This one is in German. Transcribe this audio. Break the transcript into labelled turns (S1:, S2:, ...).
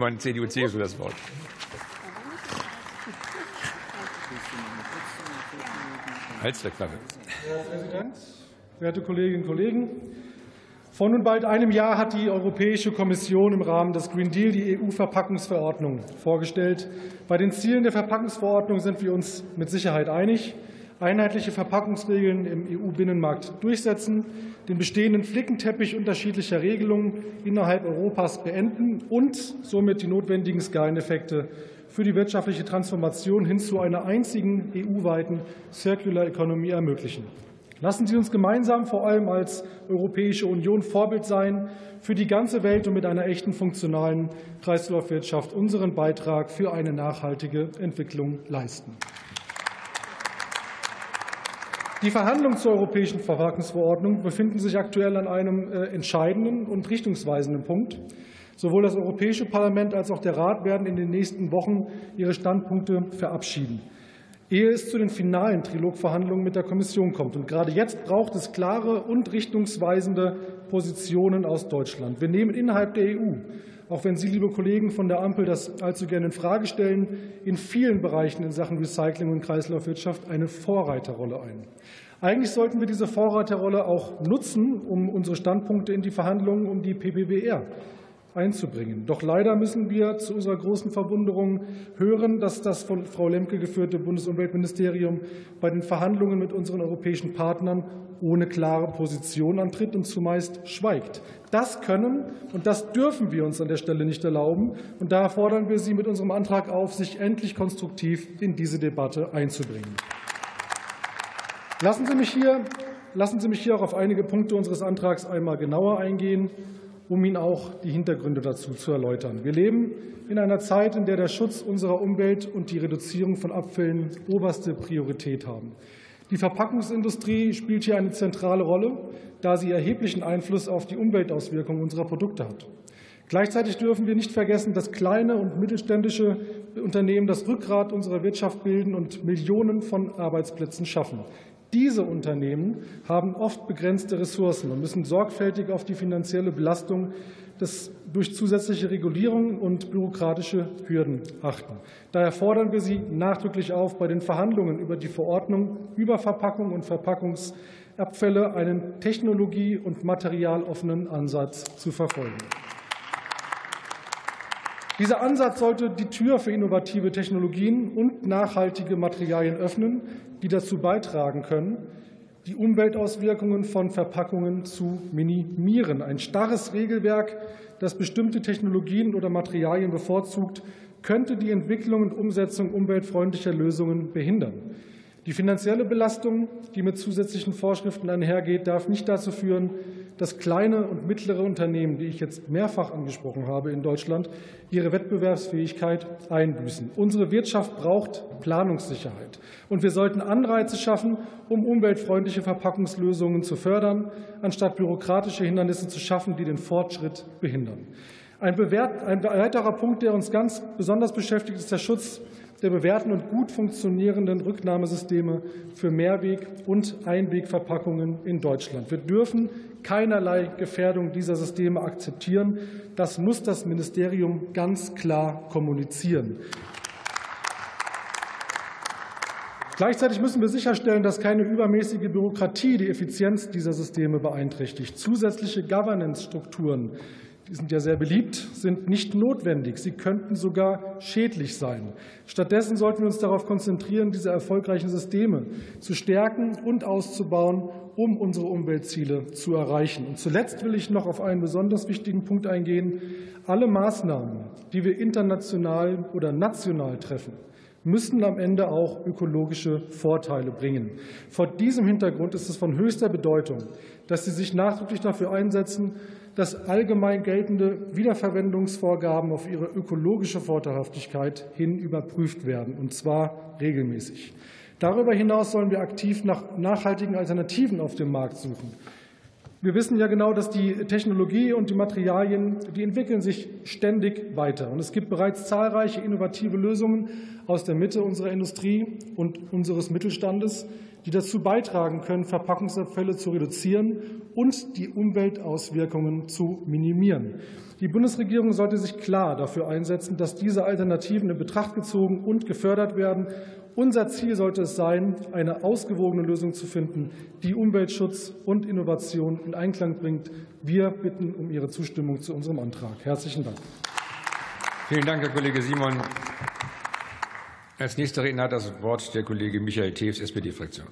S1: Meine CDU, CSU das Wort.
S2: Herr Präsident, werte Kolleginnen und Kollegen! Vor nun bald einem Jahr hat die Europäische Kommission im Rahmen des Green Deal die EU-Verpackungsverordnung vorgestellt. Bei den Zielen der Verpackungsverordnung sind wir uns mit Sicherheit einig. Einheitliche Verpackungsregeln im EU-Binnenmarkt durchsetzen, den bestehenden Flickenteppich unterschiedlicher Regelungen innerhalb Europas beenden und somit die notwendigen Skaleneffekte für die wirtschaftliche Transformation hin zu einer einzigen EU-weiten Circular Economy ermöglichen. Lassen Sie uns gemeinsam vor allem als Europäische Union Vorbild sein für die ganze Welt und mit einer echten funktionalen Kreislaufwirtschaft unseren Beitrag für eine nachhaltige Entwicklung leisten. Die Verhandlungen zur europäischen Verpackungsverordnung befinden sich aktuell an einem äh, entscheidenden und richtungsweisenden Punkt. Sowohl das Europäische Parlament als auch der Rat werden in den nächsten Wochen ihre Standpunkte verabschieden, ehe es zu den finalen Trilogverhandlungen mit der Kommission kommt. Und gerade jetzt braucht es klare und richtungsweisende Positionen aus Deutschland. Wir nehmen innerhalb der EU, auch wenn Sie, liebe Kollegen von der Ampel, das allzu gerne in Frage stellen, in vielen Bereichen in Sachen Recycling und Kreislaufwirtschaft eine Vorreiterrolle ein. Eigentlich sollten wir diese Vorreiterrolle auch nutzen, um unsere Standpunkte in die Verhandlungen um die PPBR einzubringen. Doch leider müssen wir zu unserer großen Verwunderung hören, dass das von Frau Lemke geführte Bundesumweltministerium bei den Verhandlungen mit unseren europäischen Partnern ohne klare Position antritt und zumeist schweigt. Das können und das dürfen wir uns an der Stelle nicht erlauben. Und daher fordern wir Sie mit unserem Antrag auf, sich endlich konstruktiv in diese Debatte einzubringen. Lassen Sie mich hier, lassen Sie mich hier auch auf einige Punkte unseres Antrags einmal genauer eingehen um Ihnen auch die Hintergründe dazu zu erläutern. Wir leben in einer Zeit, in der der Schutz unserer Umwelt und die Reduzierung von Abfällen oberste Priorität haben. Die Verpackungsindustrie spielt hier eine zentrale Rolle, da sie erheblichen Einfluss auf die Umweltauswirkungen unserer Produkte hat. Gleichzeitig dürfen wir nicht vergessen, dass kleine und mittelständische Unternehmen das Rückgrat unserer Wirtschaft bilden und Millionen von Arbeitsplätzen schaffen. Diese Unternehmen haben oft begrenzte Ressourcen und müssen sorgfältig auf die finanzielle Belastung des, durch zusätzliche Regulierungen und bürokratische Hürden achten. Daher fordern wir Sie nachdrücklich auf, bei den Verhandlungen über die Verordnung über Verpackung und Verpackungsabfälle einen technologie- und materialoffenen Ansatz zu verfolgen. Dieser Ansatz sollte die Tür für innovative Technologien und nachhaltige Materialien öffnen, die dazu beitragen können, die Umweltauswirkungen von Verpackungen zu minimieren. Ein starres Regelwerk, das bestimmte Technologien oder Materialien bevorzugt, könnte die Entwicklung und Umsetzung umweltfreundlicher Lösungen behindern. Die finanzielle Belastung, die mit zusätzlichen Vorschriften einhergeht, darf nicht dazu führen, dass kleine und mittlere Unternehmen, die ich jetzt mehrfach angesprochen habe in Deutschland, ihre Wettbewerbsfähigkeit einbüßen. Unsere Wirtschaft braucht Planungssicherheit. Und wir sollten Anreize schaffen, um umweltfreundliche Verpackungslösungen zu fördern, anstatt bürokratische Hindernisse zu schaffen, die den Fortschritt behindern. Ein, weiterer Punkt, der uns ganz besonders beschäftigt, ist der Schutz der bewährten und gut funktionierenden Rücknahmesysteme für Mehrweg- und Einwegverpackungen in Deutschland. Wir dürfen keinerlei Gefährdung dieser Systeme akzeptieren. Das muss das Ministerium ganz klar kommunizieren. Gleichzeitig müssen wir sicherstellen, dass keine übermäßige Bürokratie die Effizienz dieser Systeme beeinträchtigt. Zusätzliche Governance-Strukturen die sind ja sehr beliebt, sind nicht notwendig. Sie könnten sogar schädlich sein. Stattdessen sollten wir uns darauf konzentrieren, diese erfolgreichen Systeme zu stärken und auszubauen, um unsere Umweltziele zu erreichen. Und zuletzt will ich noch auf einen besonders wichtigen Punkt eingehen. Alle Maßnahmen, die wir international oder national treffen, müssen am Ende auch ökologische Vorteile bringen. Vor diesem Hintergrund ist es von höchster Bedeutung, dass Sie sich nachdrücklich dafür einsetzen, dass allgemein geltende Wiederverwendungsvorgaben auf ihre ökologische Vorteilhaftigkeit hin überprüft werden, und zwar regelmäßig. Darüber hinaus sollen wir aktiv nach nachhaltigen Alternativen auf dem Markt suchen. Wir wissen ja genau, dass die Technologie und die Materialien, die entwickeln sich ständig weiter. Und es gibt bereits zahlreiche innovative Lösungen aus der Mitte unserer Industrie und unseres Mittelstandes, die dazu beitragen können, Verpackungsabfälle zu reduzieren und die Umweltauswirkungen zu minimieren. Die Bundesregierung sollte sich klar dafür einsetzen, dass diese Alternativen in Betracht gezogen und gefördert werden. Unser Ziel sollte es sein, eine ausgewogene Lösung zu finden, die Umweltschutz und Innovation in Einklang bringt. Wir bitten um Ihre Zustimmung zu unserem Antrag. Herzlichen Dank.
S1: Vielen Dank, Herr Kollege Simon. Als nächster Redner hat das Wort der Kollege Michael Tews, SPD-Fraktion.